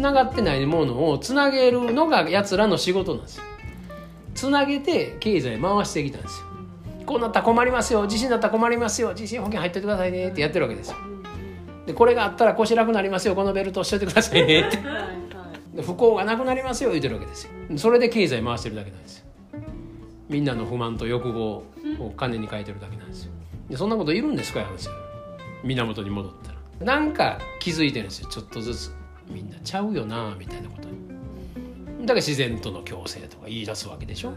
ながってないものをつなげるのがやつらの仕事なんですよ。つなげて経済回してきたんですよ。こうなったら困りますよ。地震だったら困りますよ。地震保険入っててくださいねってやってるわけですよ。でこれがあったら腰楽なりますよ。このベルトしといてくださいねって。不幸がなくなりますよ。言ってるわけですよ。それで経済回してるだけなんですよ。みんなの不満と欲望を金に変えてるだけなんですよ。でそんなこといるんですかやるんですよ源に戻ったら。なんか気づいてるんですよ。ちょっとずつみんなちゃうよなみたいなこと。にだから自然との共生とか言い出すわけでしょ、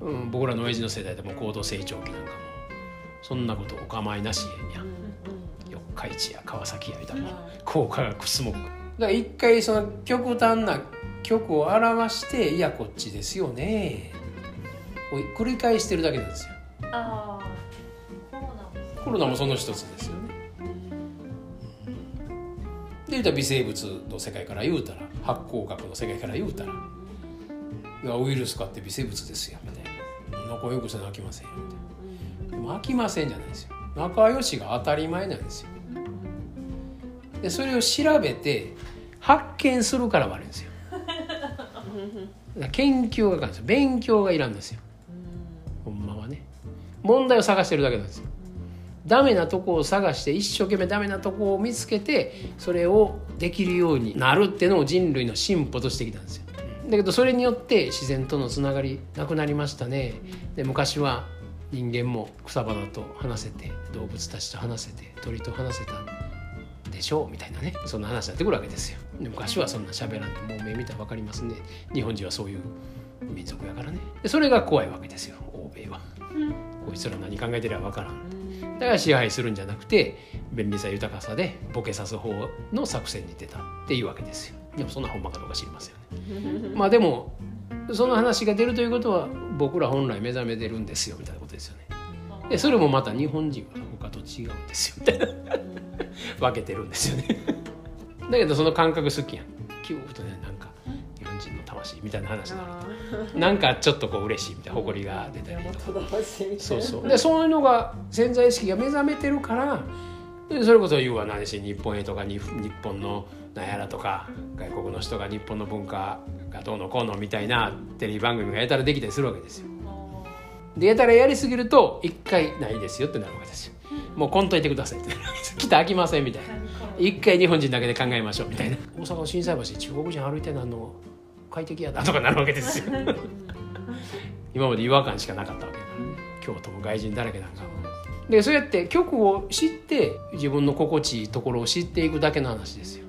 うん、僕らの親父の世代でも高度成長期なんかもそんなことお構いなしや四日市や川崎やみたいな高化学スモッグだから一回その極端な極を表していやこっちですよね。を繰り返してるだけなんですよ。コロナもその一つですよ。ねで言うたら微生物の世界から言うたら発酵学の世界から言うたらいやウイルスかって微生物ですよみたいな。仲良くせな飽きませんよみたいな。飽きませんじゃないですよ。仲良しが当たり前なんですよ。でそれを調べて発見するから悪いんですよ。研究がかんですよ。勉強がいらんですよ。ほんまはね。問題を探してるだけなんですよ。ダメなとこを探して一生懸命ダメなとこを見つけてそれをできるようになるっていうのを人類の進歩としてきたんですよ。だけどそれによって自然とのつながりなくなりましたね。で昔は人間も草花と話せて動物たちと話せて鳥と話せたでしょうみたいなね。そんな話になってくるわけですよ。で昔はそんな喋らんともう目見たら分かりますね。日本人はそういう民族やからね。でそれが怖いわけですよ欧米は。こいつら何考えてりゃ分からん。だから支配するんじゃなくて便利さ豊かさでボケさす方の作戦に出たっていうわけですよ。でもそんなほんまかどうか知りませんよね。まあでもその話が出るということは僕ら本来目覚めてるんですよみたいなことですよね。でそれもまた日本人は他と違うんですよ。みたいな分けてるんですよね。だけどその感覚好きやん。キューッとねなんか日本人の魂みたいな話になるあとなんかちょっとこう嬉しいみたいな誇りが出たありとかそうそうでそういうのが潜在意識が目覚めてるからでそれこそ言うは何し日本へとかに日本のなんやらとか外国の人が日本の文化がどうのこうのみたいなテレビ番組がやたらできたりするわけですよ。でやたらやりすぎると一回ないですよってなるわけですよ。もうこんといてくださいってなるわけです。来たら飽きませんみたいな。一回日本人だけで考えましょうみたいな。大阪の心斎橋で中国人歩いてるの快適やな。とかなるわけですよ。今まで違和感しかなかったわけ。だからね。京都も外人だらけなんか。でそうやって曲を知って自分の心地いいところを知っていくだけの話ですよ